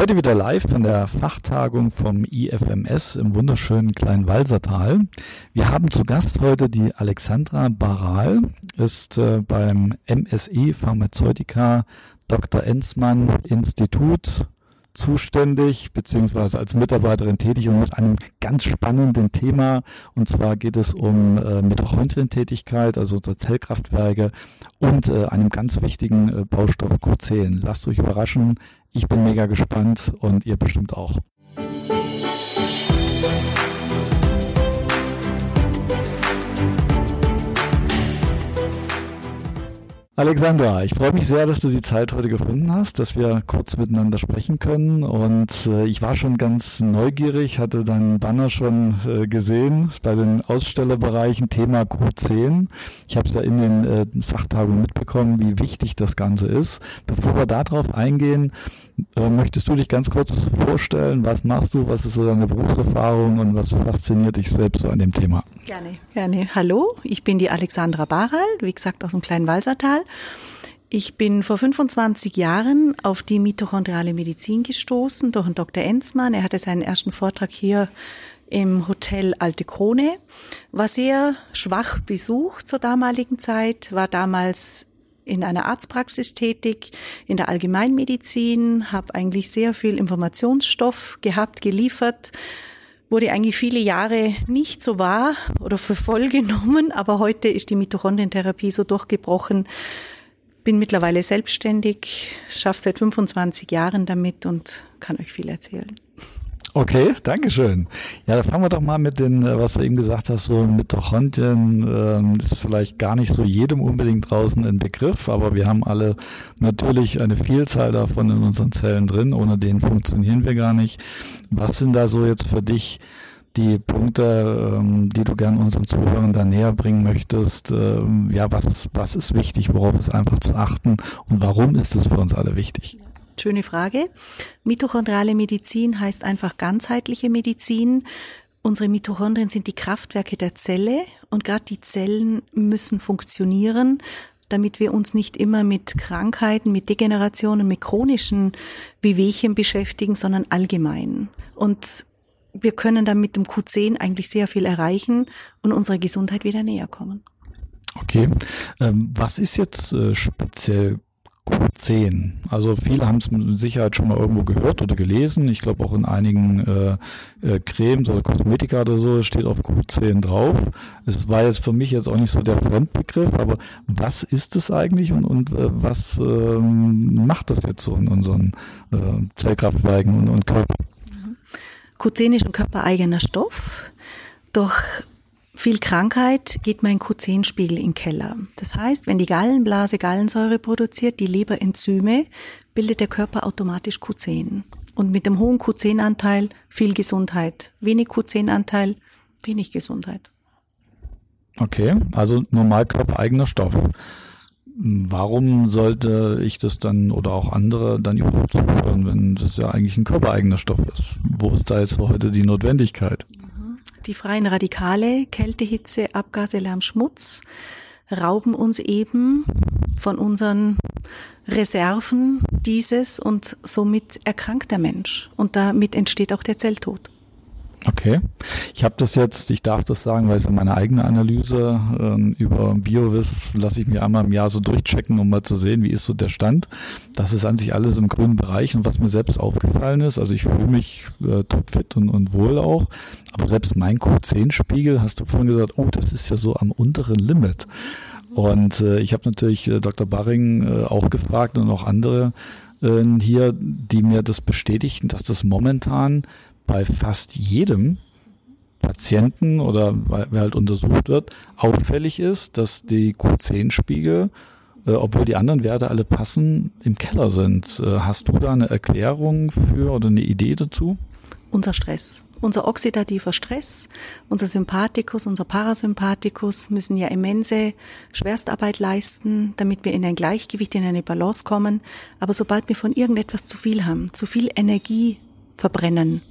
Heute wieder live von der Fachtagung vom IFMS im wunderschönen kleinen Walsertal. Wir haben zu Gast heute die Alexandra Baral, ist äh, beim MSI Pharmazeutika Dr. Enzmann Institut zuständig beziehungsweise als Mitarbeiterin tätig und mit einem ganz spannenden Thema. Und zwar geht es um äh, Mitochondrientätigkeit, also unsere Zellkraftwerke und äh, einem ganz wichtigen äh, Baustoff Q10. Lasst euch überraschen. Ich bin mega gespannt und ihr bestimmt auch. Alexandra, ich freue mich sehr, dass du die Zeit heute gefunden hast, dass wir kurz miteinander sprechen können. Und äh, ich war schon ganz neugierig, hatte deinen Banner schon äh, gesehen bei den Ausstellerbereichen Thema Q10. Ich habe es ja in den äh, Fachtagungen mitbekommen, wie wichtig das Ganze ist. Bevor wir darauf eingehen, möchtest du dich ganz kurz vorstellen? Was machst du? Was ist so deine Berufserfahrung und was fasziniert dich selbst so an dem Thema? Gerne, gerne. Hallo, ich bin die Alexandra Baral, wie gesagt aus dem kleinen Walsertal. Ich bin vor 25 Jahren auf die mitochondriale Medizin gestoßen durch einen Dr. Enzmann. Er hatte seinen ersten Vortrag hier im Hotel Alte Krone, war sehr schwach besucht zur damaligen Zeit, war damals in einer Arztpraxis tätig, in der Allgemeinmedizin, habe eigentlich sehr viel Informationsstoff gehabt, geliefert, wurde eigentlich viele Jahre nicht so wahr oder für voll genommen, aber heute ist die Mitochondrientherapie so durchgebrochen, bin mittlerweile selbstständig, schaffe seit 25 Jahren damit und kann euch viel erzählen. Okay, Dankeschön. Ja, da fangen wir doch mal mit den, äh, was du eben gesagt hast, so Mitochondrien, ähm, ist vielleicht gar nicht so jedem unbedingt draußen ein Begriff, aber wir haben alle natürlich eine Vielzahl davon in unseren Zellen drin, ohne denen funktionieren wir gar nicht. Was sind da so jetzt für dich die Punkte, ähm, die du gern unseren Zuhörern da näher bringen möchtest? Ähm, ja, was, was ist wichtig, worauf ist einfach zu achten und warum ist es für uns alle wichtig? Schöne Frage. Mitochondriale Medizin heißt einfach ganzheitliche Medizin. Unsere Mitochondrien sind die Kraftwerke der Zelle und gerade die Zellen müssen funktionieren, damit wir uns nicht immer mit Krankheiten, mit Degenerationen, mit chronischen Wehwehchen beschäftigen, sondern allgemein. Und wir können dann mit dem Q10 eigentlich sehr viel erreichen und unserer Gesundheit wieder näher kommen. Okay. Ähm, was ist jetzt äh, speziell Q10. Also viele haben es mit Sicherheit schon mal irgendwo gehört oder gelesen. Ich glaube auch in einigen äh, äh, Cremes oder Kosmetika oder so steht auf Q10 drauf. Es war jetzt für mich jetzt auch nicht so der Fremdbegriff, aber was ist es eigentlich und, und äh, was ähm, macht das jetzt so in unseren äh, Zellkraftwerken und, und Körper? Q10 ist ein körpereigener Stoff. Doch viel Krankheit geht mein Q10-Spiegel in den Keller. Das heißt, wenn die Gallenblase Gallensäure produziert, die Leber Enzyme, bildet der Körper automatisch Q10. Und mit dem hohen Q10-Anteil viel Gesundheit. Wenig Q10-Anteil, wenig Gesundheit. Okay, also normal körpereigener Stoff. Warum sollte ich das dann oder auch andere dann überhaupt zuführen, wenn das ja eigentlich ein körpereigener Stoff ist? Wo ist da jetzt heute die Notwendigkeit? Die freien Radikale, Kälte, Hitze, Abgase, Lärm, Schmutz rauben uns eben von unseren Reserven dieses und somit erkrankt der Mensch. Und damit entsteht auch der Zelltod. Okay. Ich habe das jetzt, ich darf das sagen, weil es ja meine eigene Analyse ähm, über BioVis lasse ich mir einmal im Jahr so durchchecken, um mal zu sehen, wie ist so der Stand. Das ist an sich alles im grünen Bereich und was mir selbst aufgefallen ist, also ich fühle mich äh, topfit und, und wohl auch, aber selbst mein Q10-Spiegel, hast du vorhin gesagt, oh, das ist ja so am unteren Limit. Und äh, ich habe natürlich äh, Dr. Barring äh, auch gefragt und auch andere äh, hier, die mir das bestätigten, dass das momentan bei fast jedem Patienten oder wer halt untersucht wird, auffällig ist, dass die Q10-Spiegel, äh, obwohl die anderen Werte alle passen, im Keller sind. Äh, hast du da eine Erklärung für oder eine Idee dazu? Unser Stress. Unser oxidativer Stress, unser Sympathikus, unser Parasympathikus müssen ja immense Schwerstarbeit leisten, damit wir in ein Gleichgewicht, in eine Balance kommen. Aber sobald wir von irgendetwas zu viel haben, zu viel Energie verbrennen,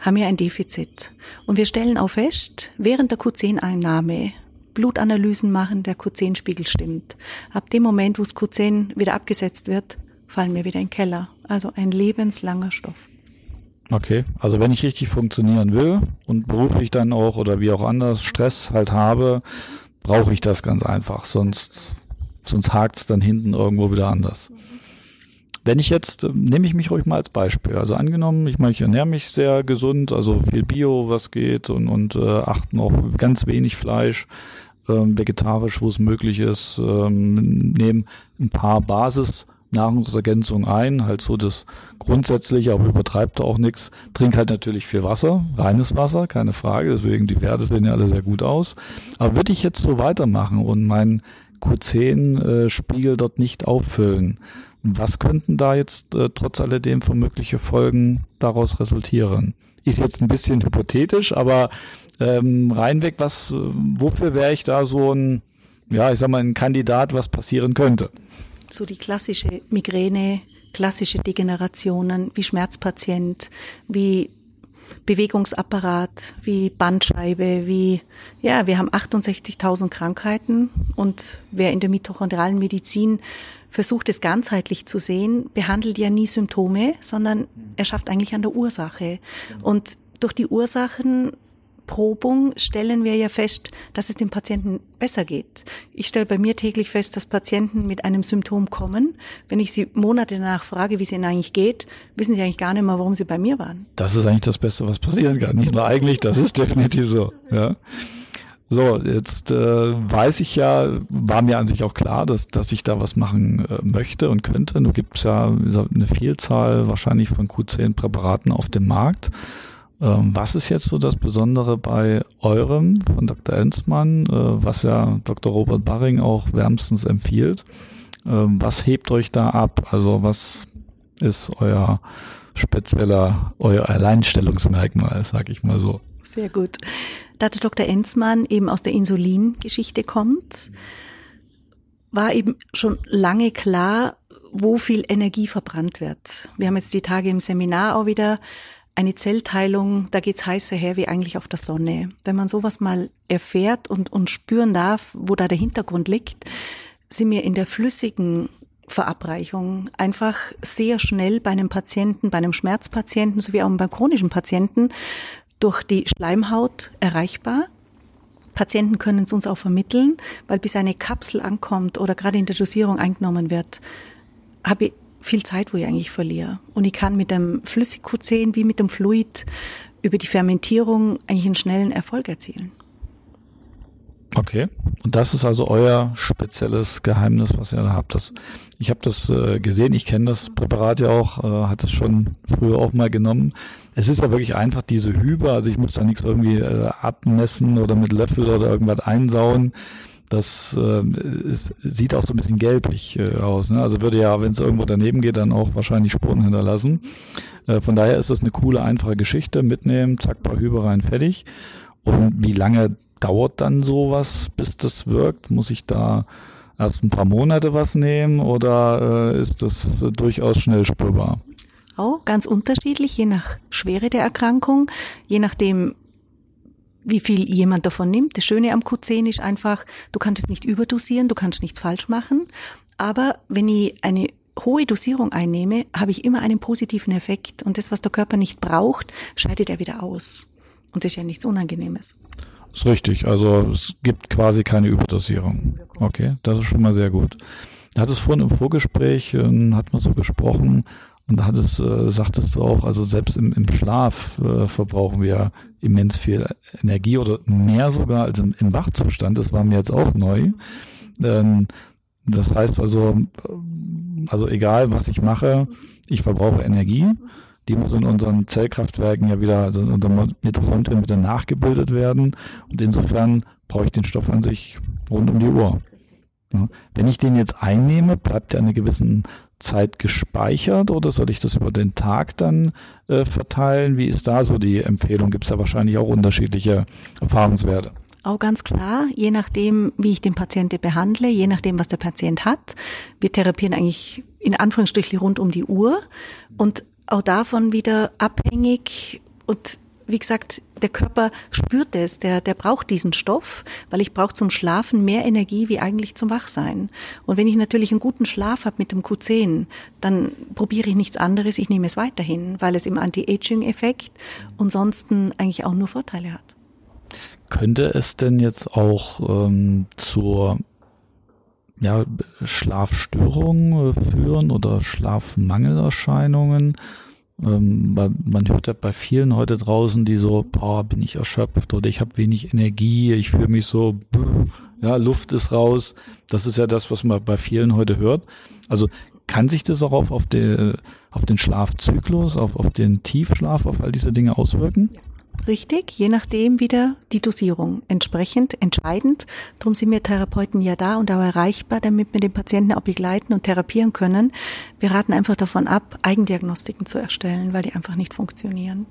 haben wir ein Defizit. Und wir stellen auch fest, während der Q10-Einnahme Blutanalysen machen, der Q10-Spiegel stimmt. Ab dem Moment, wo das Q10 wieder abgesetzt wird, fallen wir wieder in den Keller. Also ein lebenslanger Stoff. Okay, also wenn ich richtig funktionieren will und beruflich dann auch oder wie auch anders Stress halt habe, brauche ich das ganz einfach, sonst, sonst hakt es dann hinten irgendwo wieder anders. Wenn ich jetzt, äh, nehme ich mich ruhig mal als Beispiel. Also angenommen, ich meine, ich ernähre mich sehr gesund, also viel Bio, was geht und, und äh, achten auch ganz wenig Fleisch, ähm, vegetarisch, wo es möglich ist, ähm, nehmen ein paar Basis Nahrungsergänzung ein, halt so das grundsätzliche, aber übertreibt da auch nichts. Trink halt natürlich viel Wasser, reines Wasser, keine Frage, deswegen die Werte sehen ja alle sehr gut aus. Aber würde ich jetzt so weitermachen und meinen Q10-Spiegel äh, dort nicht auffüllen, was könnten da jetzt äh, trotz alledem für mögliche Folgen daraus resultieren? Ist jetzt ein bisschen hypothetisch, aber ähm, reinweg, was, äh, wofür wäre ich da so ein, ja, ich sag mal, ein Kandidat, was passieren könnte? so die klassische Migräne, klassische Degenerationen wie Schmerzpatient, wie Bewegungsapparat, wie Bandscheibe, wie, ja, wir haben 68.000 Krankheiten und wer in der mitochondrialen Medizin versucht es ganzheitlich zu sehen, behandelt ja nie Symptome, sondern er schafft eigentlich an der Ursache. Und durch die Ursachen Erprobung stellen wir ja fest, dass es dem Patienten besser geht. Ich stelle bei mir täglich fest, dass Patienten mit einem Symptom kommen. Wenn ich sie Monate danach frage, wie es ihnen eigentlich geht, wissen sie eigentlich gar nicht mehr, warum sie bei mir waren. Das ist eigentlich das Beste, was passieren kann. Nicht nur eigentlich, das ist definitiv so. Ja. So, jetzt äh, weiß ich ja, war mir an sich auch klar, dass, dass ich da was machen äh, möchte und könnte. Nun gibt es ja eine Vielzahl wahrscheinlich von Q10-Präparaten auf dem Markt. Ähm, was ist jetzt so das Besondere bei eurem von Dr. Enzmann, äh, was ja Dr. Robert Barring auch wärmstens empfiehlt? Ähm, was hebt euch da ab? Also was ist euer spezieller, euer Alleinstellungsmerkmal, sag ich mal so? Sehr gut. Da der Dr. Enzmann eben aus der Insulingeschichte kommt, war eben schon lange klar, wo viel Energie verbrannt wird. Wir haben jetzt die Tage im Seminar auch wieder eine Zellteilung, da geht's heißer her wie eigentlich auf der Sonne. Wenn man sowas mal erfährt und, und spüren darf, wo da der Hintergrund liegt, sind wir in der flüssigen Verabreichung einfach sehr schnell bei einem Patienten, bei einem Schmerzpatienten sowie auch beim chronischen Patienten durch die Schleimhaut erreichbar. Patienten können es uns auch vermitteln, weil bis eine Kapsel ankommt oder gerade in der Dosierung eingenommen wird, habe ich viel Zeit, wo ich eigentlich verliere. Und ich kann mit dem Flüssigkuzen wie mit dem Fluid über die Fermentierung eigentlich einen schnellen Erfolg erzielen. Okay. Und das ist also euer spezielles Geheimnis, was ihr da habt. Das, ich habe das äh, gesehen, ich kenne das Präparat ja auch, äh, hat es schon früher auch mal genommen. Es ist ja wirklich einfach diese Hübe, also ich muss da nichts irgendwie äh, abmessen oder mit Löffel oder irgendwas einsauen. Das äh, es sieht auch so ein bisschen gelblich äh, aus. Ne? Also würde ja, wenn es irgendwo daneben geht, dann auch wahrscheinlich Spuren hinterlassen. Äh, von daher ist das eine coole, einfache Geschichte. Mitnehmen, zack, paar Hübe rein, fertig. Und wie lange dauert dann sowas, bis das wirkt? Muss ich da erst ein paar Monate was nehmen oder äh, ist das äh, durchaus schnell spürbar? Auch ganz unterschiedlich, je nach Schwere der Erkrankung, je nachdem, wie viel jemand davon nimmt. Das Schöne am Q10 ist einfach, du kannst es nicht überdosieren, du kannst nichts falsch machen. Aber wenn ich eine hohe Dosierung einnehme, habe ich immer einen positiven Effekt. Und das, was der Körper nicht braucht, scheidet er wieder aus. Und das ist ja nichts Unangenehmes. Ist richtig. Also es gibt quasi keine Überdosierung. Okay, das ist schon mal sehr gut. Er hat es vorhin im Vorgespräch, äh, hat man so gesprochen, und da hattest, äh, sagtest du auch, also selbst im, im Schlaf äh, verbrauchen wir immens viel Energie oder mehr sogar als im, im Wachzustand. Das war mir jetzt auch neu. Ähm, das heißt also, also egal was ich mache, ich verbrauche Energie. Die muss in unseren Zellkraftwerken ja wieder, also in unserem Mitochondrien wieder nachgebildet werden. Und insofern brauche ich den Stoff an sich rund um die Uhr. Ja. Wenn ich den jetzt einnehme, bleibt er eine gewissen Zeit gespeichert oder soll ich das über den Tag dann äh, verteilen? Wie ist da so die Empfehlung? Gibt es da wahrscheinlich auch unterschiedliche Erfahrungswerte? Auch ganz klar, je nachdem, wie ich den Patienten behandle, je nachdem, was der Patient hat. Wir therapieren eigentlich in Anführungsstrichen rund um die Uhr und auch davon wieder abhängig und wie gesagt, der Körper spürt es, der, der braucht diesen Stoff, weil ich brauche zum Schlafen mehr Energie wie eigentlich zum Wachsein. Und wenn ich natürlich einen guten Schlaf habe mit dem Q10, dann probiere ich nichts anderes, ich nehme es weiterhin, weil es im Anti-Aging-Effekt und sonst eigentlich auch nur Vorteile hat. Könnte es denn jetzt auch ähm, zur ja, Schlafstörungen äh, führen oder Schlafmangelerscheinungen? Ähm, man hört ja bei vielen heute draußen, die so, boah, bin ich erschöpft oder ich habe wenig Energie, ich fühle mich so, ja, Luft ist raus. Das ist ja das, was man bei vielen heute hört. Also kann sich das auch auf, auf, den, auf den Schlafzyklus, auf, auf den Tiefschlaf, auf all diese Dinge auswirken? Ja. Richtig, je nachdem wieder die Dosierung. Entsprechend entscheidend. Darum sind wir Therapeuten ja da und auch erreichbar, damit wir den Patienten auch begleiten und therapieren können. Wir raten einfach davon ab, Eigendiagnostiken zu erstellen, weil die einfach nicht funktionieren.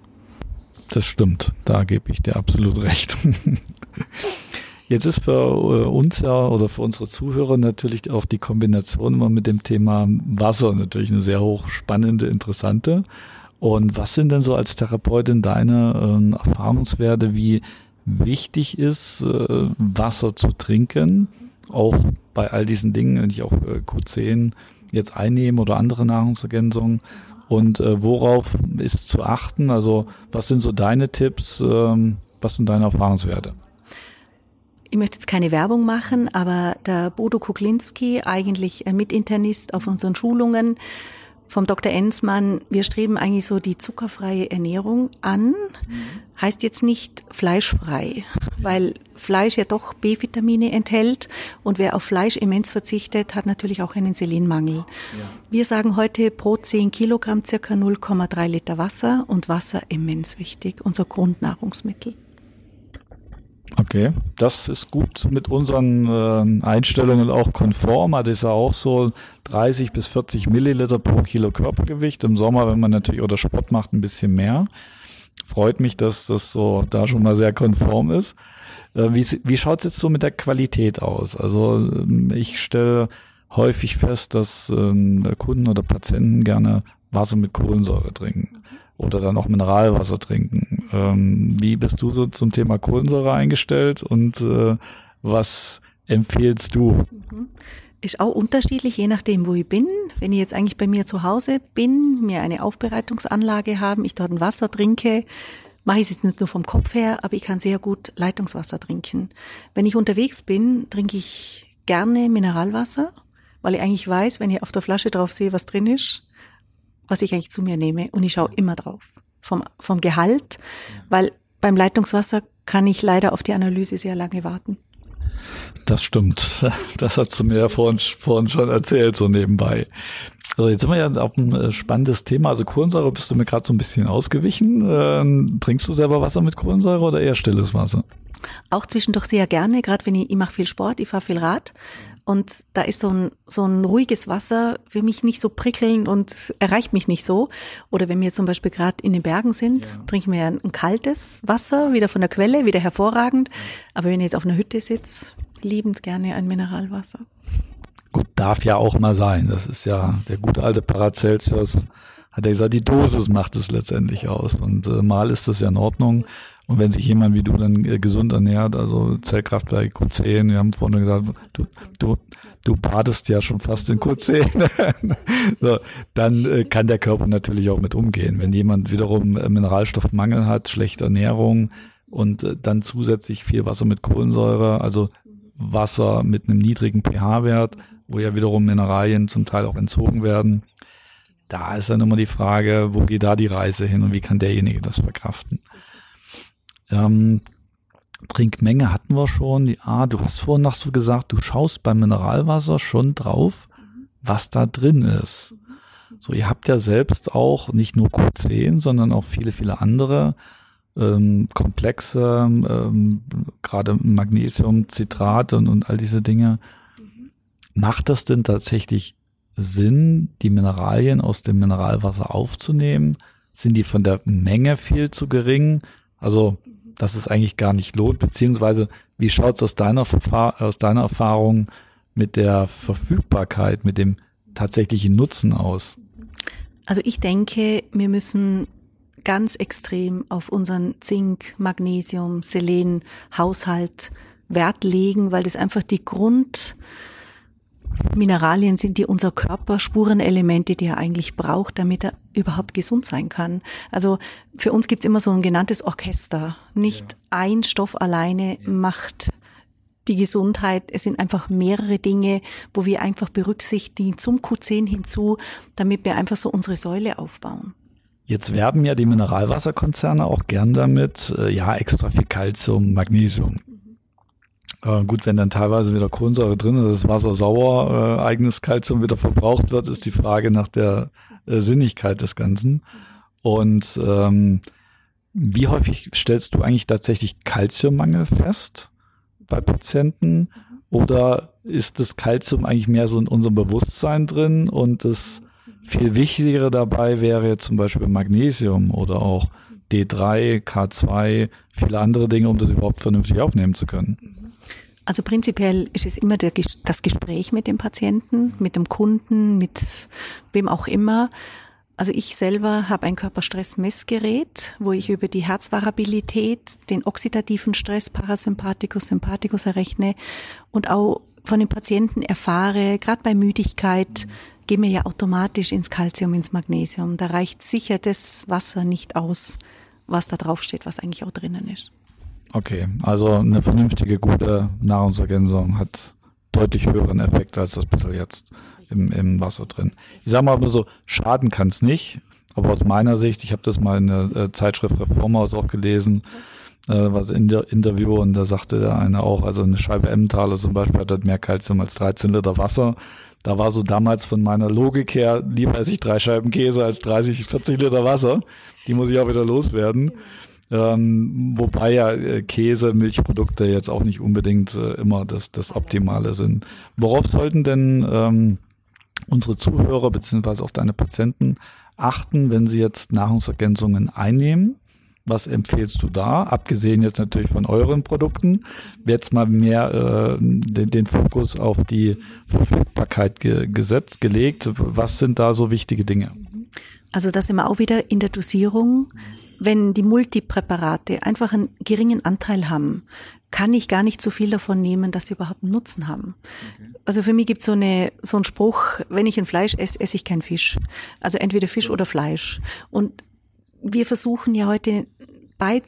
Das stimmt, da gebe ich dir absolut recht. Jetzt ist für äh, uns ja oder für unsere Zuhörer natürlich auch die Kombination immer mit dem Thema Wasser natürlich eine sehr hochspannende, interessante. Und was sind denn so als Therapeutin deine äh, Erfahrungswerte, wie wichtig ist, äh, Wasser zu trinken, auch bei all diesen Dingen, wenn ich auch äh, Q10 jetzt einnehme oder andere Nahrungsergänzungen? Und äh, worauf ist zu achten? Also was sind so deine Tipps? Ähm, was sind deine Erfahrungswerte? Ich möchte jetzt keine Werbung machen, aber der Bodo Kuklinski, eigentlich Mitinternist auf unseren Schulungen, vom Dr. Ensmann, wir streben eigentlich so die zuckerfreie Ernährung an. Heißt jetzt nicht fleischfrei, weil Fleisch ja doch B-Vitamine enthält und wer auf Fleisch immens verzichtet, hat natürlich auch einen Selenmangel. Ja. Wir sagen heute pro 10 Kilogramm circa 0,3 Liter Wasser und Wasser immens wichtig, unser Grundnahrungsmittel. Okay, das ist gut mit unseren äh, Einstellungen auch konform. Also ist ja auch so 30 bis 40 Milliliter pro Kilo Körpergewicht. Im Sommer, wenn man natürlich oder Sport macht, ein bisschen mehr. Freut mich, dass das so da schon mal sehr konform ist. Äh, wie wie schaut es jetzt so mit der Qualität aus? Also ähm, ich stelle häufig fest, dass ähm, Kunden oder Patienten gerne Wasser mit Kohlensäure trinken oder dann auch Mineralwasser trinken. Ähm, wie bist du so zum Thema Kohlensäure eingestellt und äh, was empfehlst du? Mhm. Ist auch unterschiedlich, je nachdem, wo ich bin. Wenn ich jetzt eigentlich bei mir zu Hause bin, mir eine Aufbereitungsanlage haben, ich dort ein Wasser trinke, mache ich es jetzt nicht nur vom Kopf her, aber ich kann sehr gut Leitungswasser trinken. Wenn ich unterwegs bin, trinke ich gerne Mineralwasser, weil ich eigentlich weiß, wenn ich auf der Flasche drauf sehe, was drin ist, was ich eigentlich zu mir nehme. Und ich schaue immer drauf. Vom, vom Gehalt, weil beim Leitungswasser kann ich leider auf die Analyse sehr lange warten. Das stimmt. Das hast du mir ja vorhin, vorhin schon erzählt, so nebenbei. Also jetzt sind wir ja auf ein äh, spannendes Thema. Also Kohlensäure bist du mir gerade so ein bisschen ausgewichen. Ähm, trinkst du selber Wasser mit Kohlensäure oder eher stilles Wasser? Auch zwischendurch sehr gerne, gerade wenn ich, ich mache viel Sport, ich fahre viel Rad und da ist so ein, so ein ruhiges Wasser für mich nicht so prickelnd und erreicht mich nicht so. Oder wenn wir zum Beispiel gerade in den Bergen sind, ja. trinken wir ein, ein, kaltes Wasser, wieder von der Quelle, wieder hervorragend. Aber wenn ich jetzt auf einer Hütte sitze, liebend gerne ein Mineralwasser. Gut, darf ja auch mal sein. Das ist ja der gute alte Paracelsus hat er gesagt, die Dosis macht es letztendlich aus. Und äh, mal ist das ja in Ordnung. Und wenn sich jemand wie du dann äh, gesund ernährt, also Zellkraftwerk Q10, wir haben vorhin gesagt, du, du, du badest ja schon fast in Q10, so, dann äh, kann der Körper natürlich auch mit umgehen. Wenn jemand wiederum äh, Mineralstoffmangel hat, schlechte Ernährung und dann zusätzlich viel Wasser mit Kohlensäure, also Wasser mit einem niedrigen pH-Wert, wo ja wiederum Mineralien zum Teil auch entzogen werden, da ist dann immer die Frage, wo geht da die Reise hin und wie kann derjenige das verkraften? Ähm, Trinkmenge hatten wir schon. Die, ah, du hast vorhin noch so gesagt, du schaust beim Mineralwasser schon drauf, was da drin ist. So, ihr habt ja selbst auch nicht nur Q10, sondern auch viele, viele andere ähm, Komplexe, ähm, gerade Magnesium, Zitrate und, und all diese Dinge. Macht das denn tatsächlich Sinn, die Mineralien aus dem Mineralwasser aufzunehmen? Sind die von der Menge viel zu gering? Also dass es eigentlich gar nicht lohnt, beziehungsweise wie schaut es aus deiner, aus deiner Erfahrung mit der Verfügbarkeit, mit dem tatsächlichen Nutzen aus? Also ich denke, wir müssen ganz extrem auf unseren Zink, Magnesium, Selen, Haushalt Wert legen, weil das einfach die Grundmineralien sind, die unser Körper, Spurenelemente, die er eigentlich braucht, damit er überhaupt gesund sein kann. Also für uns gibt's immer so ein genanntes Orchester. Nicht ja. ein Stoff alleine ja. macht die Gesundheit. Es sind einfach mehrere Dinge, wo wir einfach berücksichtigen zum Q10 hinzu, damit wir einfach so unsere Säule aufbauen. Jetzt werben ja die Mineralwasserkonzerne auch gern damit, äh, ja, extra viel Kalzium, Magnesium. Äh, gut, wenn dann teilweise wieder Kohlensäure drin ist, das Wasser sauer, äh, eigenes Kalzium wieder verbraucht wird, ist die Frage nach der äh, Sinnigkeit des Ganzen. Und ähm, wie häufig stellst du eigentlich tatsächlich Kalziummangel fest bei Patienten? Oder ist das Kalzium eigentlich mehr so in unserem Bewusstsein drin und das viel wichtigere dabei wäre zum Beispiel Magnesium oder auch D3, K2, viele andere Dinge, um das überhaupt vernünftig aufnehmen zu können. Also prinzipiell ist es immer der, das Gespräch mit dem Patienten, mit dem Kunden, mit wem auch immer. Also ich selber habe ein Körperstressmessgerät, wo ich über die Herzvariabilität den oxidativen Stress, Parasympathikus, Sympathikus errechne und auch von den Patienten erfahre, gerade bei Müdigkeit, gehen wir ja automatisch ins Calcium, ins Magnesium. Da reicht sicher das Wasser nicht aus, was da drauf steht, was eigentlich auch drinnen ist. Okay, also eine vernünftige, gute Nahrungsergänzung hat deutlich höheren Effekt als das bisschen jetzt im, im Wasser drin. Ich sage mal aber so, schaden kann es nicht, aber aus meiner Sicht, ich habe das mal in der äh, Zeitschrift Reformhaus auch gelesen, äh, was in der Interview und da sagte der eine auch, also eine Scheibe Emmentaler zum Beispiel hat mehr Kalzium als 13 Liter Wasser. Da war so damals von meiner Logik her, lieber esse ich drei Scheiben Käse als 30, 40 Liter Wasser. Die muss ich auch wieder loswerden. Ähm, wobei ja äh, Käse, Milchprodukte jetzt auch nicht unbedingt äh, immer das, das Optimale sind. Worauf sollten denn ähm, unsere Zuhörer beziehungsweise auch deine Patienten achten, wenn sie jetzt Nahrungsergänzungen einnehmen? Was empfehlst du da? Abgesehen jetzt natürlich von euren Produkten, jetzt mal mehr äh, den, den Fokus auf die Verfügbarkeit ge gesetzt, gelegt. Was sind da so wichtige Dinge? Also das immer auch wieder in der Dosierung. Wenn die Multipräparate einfach einen geringen Anteil haben, kann ich gar nicht so viel davon nehmen, dass sie überhaupt einen Nutzen haben. Okay. Also für mich gibt so eine so ein Spruch: Wenn ich ein Fleisch esse, esse ich kein Fisch. Also entweder Fisch oder Fleisch. Und wir versuchen ja heute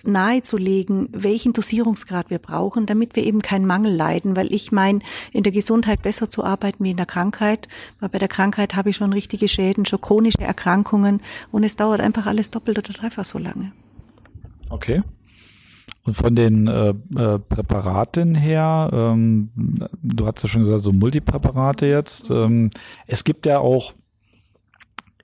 nahezulegen, welchen Dosierungsgrad wir brauchen, damit wir eben keinen Mangel leiden, weil ich meine, in der Gesundheit besser zu arbeiten wie in der Krankheit, weil bei der Krankheit habe ich schon richtige Schäden, schon chronische Erkrankungen und es dauert einfach alles doppelt oder dreifach so lange. Okay. Und von den äh, äh, Präparaten her, ähm, du hast ja schon gesagt, so Multipräparate jetzt. Ähm, es gibt ja auch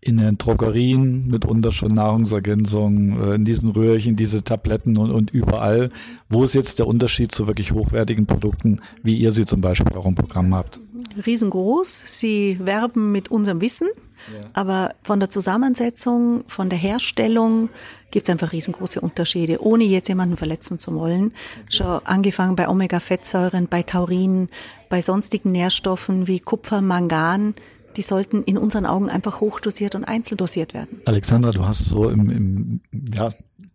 in den Drogerien mitunter schon Nahrungsergänzungen, äh, in diesen Röhrchen, diese Tabletten und, und überall. Wo ist jetzt der Unterschied zu wirklich hochwertigen Produkten, wie ihr sie zum Beispiel auch im Programm habt? Riesengroß. Sie werben mit unserem Wissen. Ja. Aber von der Zusammensetzung, von der Herstellung gibt es einfach riesengroße Unterschiede, ohne jetzt jemanden verletzen zu wollen. Schon angefangen bei Omega-Fettsäuren, bei Taurin, bei sonstigen Nährstoffen wie Kupfer, Mangan, die sollten in unseren Augen einfach hochdosiert und einzeldosiert werden. Alexandra, du hast so im, im ja,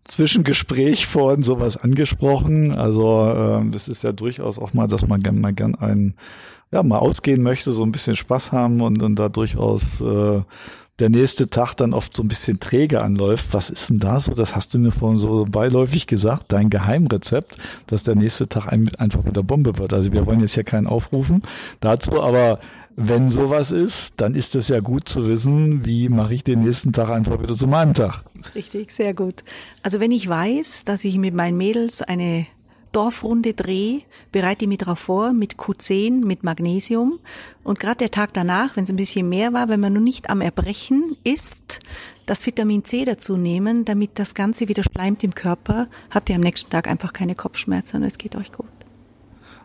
Zwischengespräch vorhin sowas angesprochen. Also äh, das ist ja durchaus auch mal, dass man gern mal gern einen ja mal ausgehen möchte, so ein bisschen Spaß haben und, und da durchaus äh, der nächste Tag dann oft so ein bisschen träge anläuft. Was ist denn da so? Das hast du mir vorhin so beiläufig gesagt, dein Geheimrezept, dass der nächste Tag einfach mit der Bombe wird. Also wir wollen jetzt hier keinen aufrufen dazu, aber wenn sowas ist, dann ist es ja gut zu wissen, wie mache ich den nächsten Tag einfach wieder zu meinem Tag. Richtig, sehr gut. Also wenn ich weiß, dass ich mit meinen Mädels eine Dorfrunde drehe, bereite ich mich darauf vor mit Q10, mit Magnesium. Und gerade der Tag danach, wenn es ein bisschen mehr war, wenn man nur nicht am Erbrechen ist, das Vitamin C dazu nehmen, damit das Ganze wieder schleimt im Körper, habt ihr am nächsten Tag einfach keine Kopfschmerzen und es geht euch gut.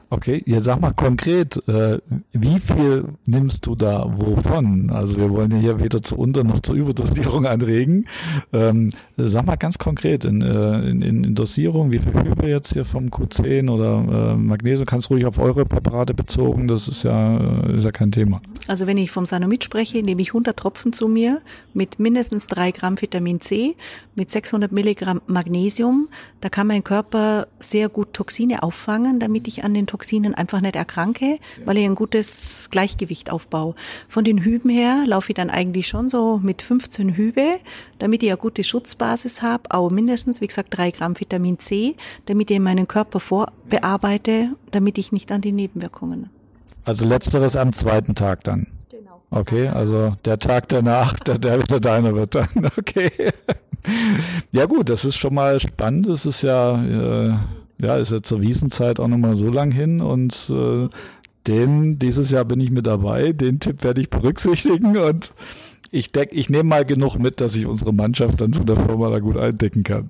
Okay, jetzt sag mal konkret, äh, wie viel nimmst du da wovon? Also wir wollen ja hier weder zur Unter- noch zur Überdosierung anregen. Ähm, sag mal ganz konkret in, äh, in, in Dosierung, wie viel Hübe jetzt hier vom Q10 oder äh, Magnesium, kannst ruhig auf eure Präparate bezogen, das ist ja, ist ja kein Thema. Also wenn ich vom Sanomid spreche, nehme ich 100 Tropfen zu mir mit mindestens drei Gramm Vitamin C, mit 600 Milligramm Magnesium. Da kann mein Körper sehr gut Toxine auffangen, damit ich an den Toxinen einfach nicht erkranke, weil ich ein gutes Gleichgewicht aufbaue. Von den Hüben her laufe ich dann eigentlich schon so mit 15 Hübe, damit ich eine gute Schutzbasis habe, auch mindestens, wie gesagt, drei Gramm Vitamin C, damit ich meinen Körper vorbearbeite, damit ich nicht an die Nebenwirkungen. Also letzteres am zweiten Tag dann. Genau. Okay, also der Tag danach, der, der wieder deiner wird dann. Okay. Ja gut, das ist schon mal spannend. Es ist ja, äh, ja, ist ja zur Wiesenzeit auch nochmal so lang hin und äh, den, dieses Jahr bin ich mit dabei. Den Tipp werde ich berücksichtigen und ich deck, ich nehme mal genug mit, dass ich unsere Mannschaft dann von der Firma da gut eindecken kann.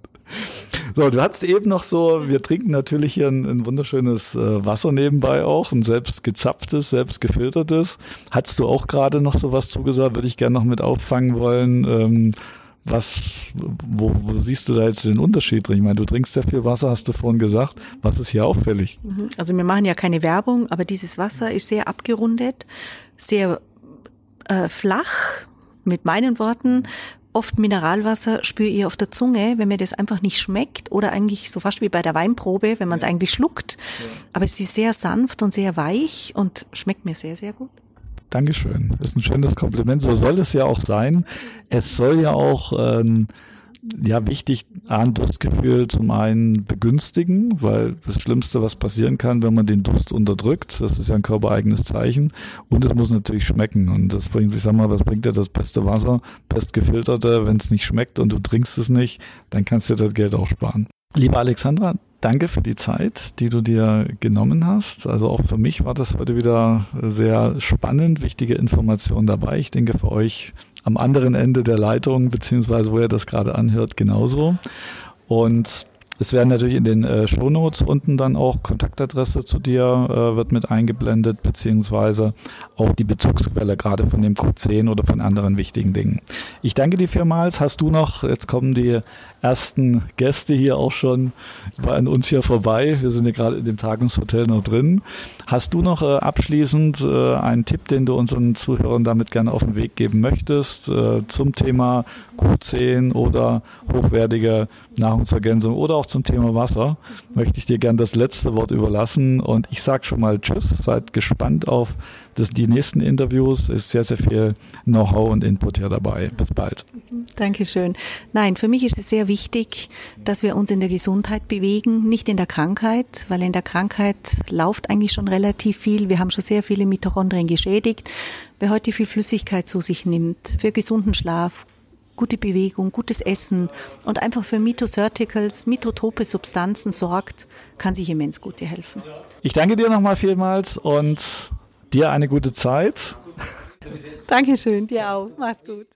So, du hattest eben noch so, wir trinken natürlich hier ein, ein wunderschönes äh, Wasser nebenbei auch, ein selbst gezapftes, selbst gefiltertes. Hattest du auch gerade noch so was zugesagt, würde ich gerne noch mit auffangen wollen. Ähm, was, wo, wo siehst du da jetzt den Unterschied drin? Ich meine, du trinkst ja viel Wasser, hast du vorhin gesagt. Was ist hier auffällig? Mhm. Also wir machen ja keine Werbung, aber dieses Wasser ist sehr abgerundet, sehr äh, flach, mit meinen Worten. Oft Mineralwasser spüre ich auf der Zunge, wenn mir das einfach nicht schmeckt oder eigentlich so fast wie bei der Weinprobe, wenn man es eigentlich schluckt. Aber es ist sehr sanft und sehr weich und schmeckt mir sehr, sehr gut. Dankeschön. Das ist ein schönes Kompliment. So soll es ja auch sein. Es soll ja auch ähm, ja wichtig ein Durstgefühl zum einen begünstigen, weil das Schlimmste, was passieren kann, wenn man den Durst unterdrückt, das ist ja ein körpereigenes Zeichen. Und es muss natürlich schmecken. Und das bringt, ich sag mal, was bringt dir das beste Wasser, bestgefilterte, wenn es nicht schmeckt und du trinkst es nicht, dann kannst du das Geld auch sparen. Liebe Alexandra, danke für die Zeit, die du dir genommen hast. Also auch für mich war das heute wieder sehr spannend, wichtige Informationen dabei. Ich denke für euch am anderen Ende der Leitung, beziehungsweise wo ihr das gerade anhört, genauso. Und es werden natürlich in den äh, Shownotes unten dann auch Kontaktadresse zu dir äh, wird mit eingeblendet, beziehungsweise auch die Bezugsquelle, gerade von dem Q10 oder von anderen wichtigen Dingen. Ich danke dir vielmals. Hast du noch, jetzt kommen die ersten Gäste hier auch schon an uns hier vorbei. Wir sind ja gerade in dem Tagungshotel noch drin. Hast du noch äh, abschließend äh, einen Tipp, den du unseren Zuhörern damit gerne auf den Weg geben möchtest äh, zum Thema Q10 oder hochwertige Nahrungsergänzung oder auch zum Thema Wasser? Möchte ich dir gerne das letzte Wort überlassen und ich sage schon mal Tschüss. Seid gespannt auf das, die nächsten Interviews. Ist sehr, sehr viel Know-how und Input hier dabei. Bis bald. Dankeschön. Nein, für mich ist es sehr wichtig, dass wir uns in der Gesundheit bewegen, nicht in der Krankheit, weil in der Krankheit läuft eigentlich schon relativ viel. Wir haben schon sehr viele Mitochondrien geschädigt. Wer heute viel Flüssigkeit zu sich nimmt, für gesunden Schlaf, gute Bewegung, gutes Essen und einfach für Mitocerticals, mitotrope Substanzen sorgt, kann sich immens gut dir helfen. Ich danke dir nochmal vielmals und dir eine gute Zeit. Dankeschön, dir auch. Mach's gut.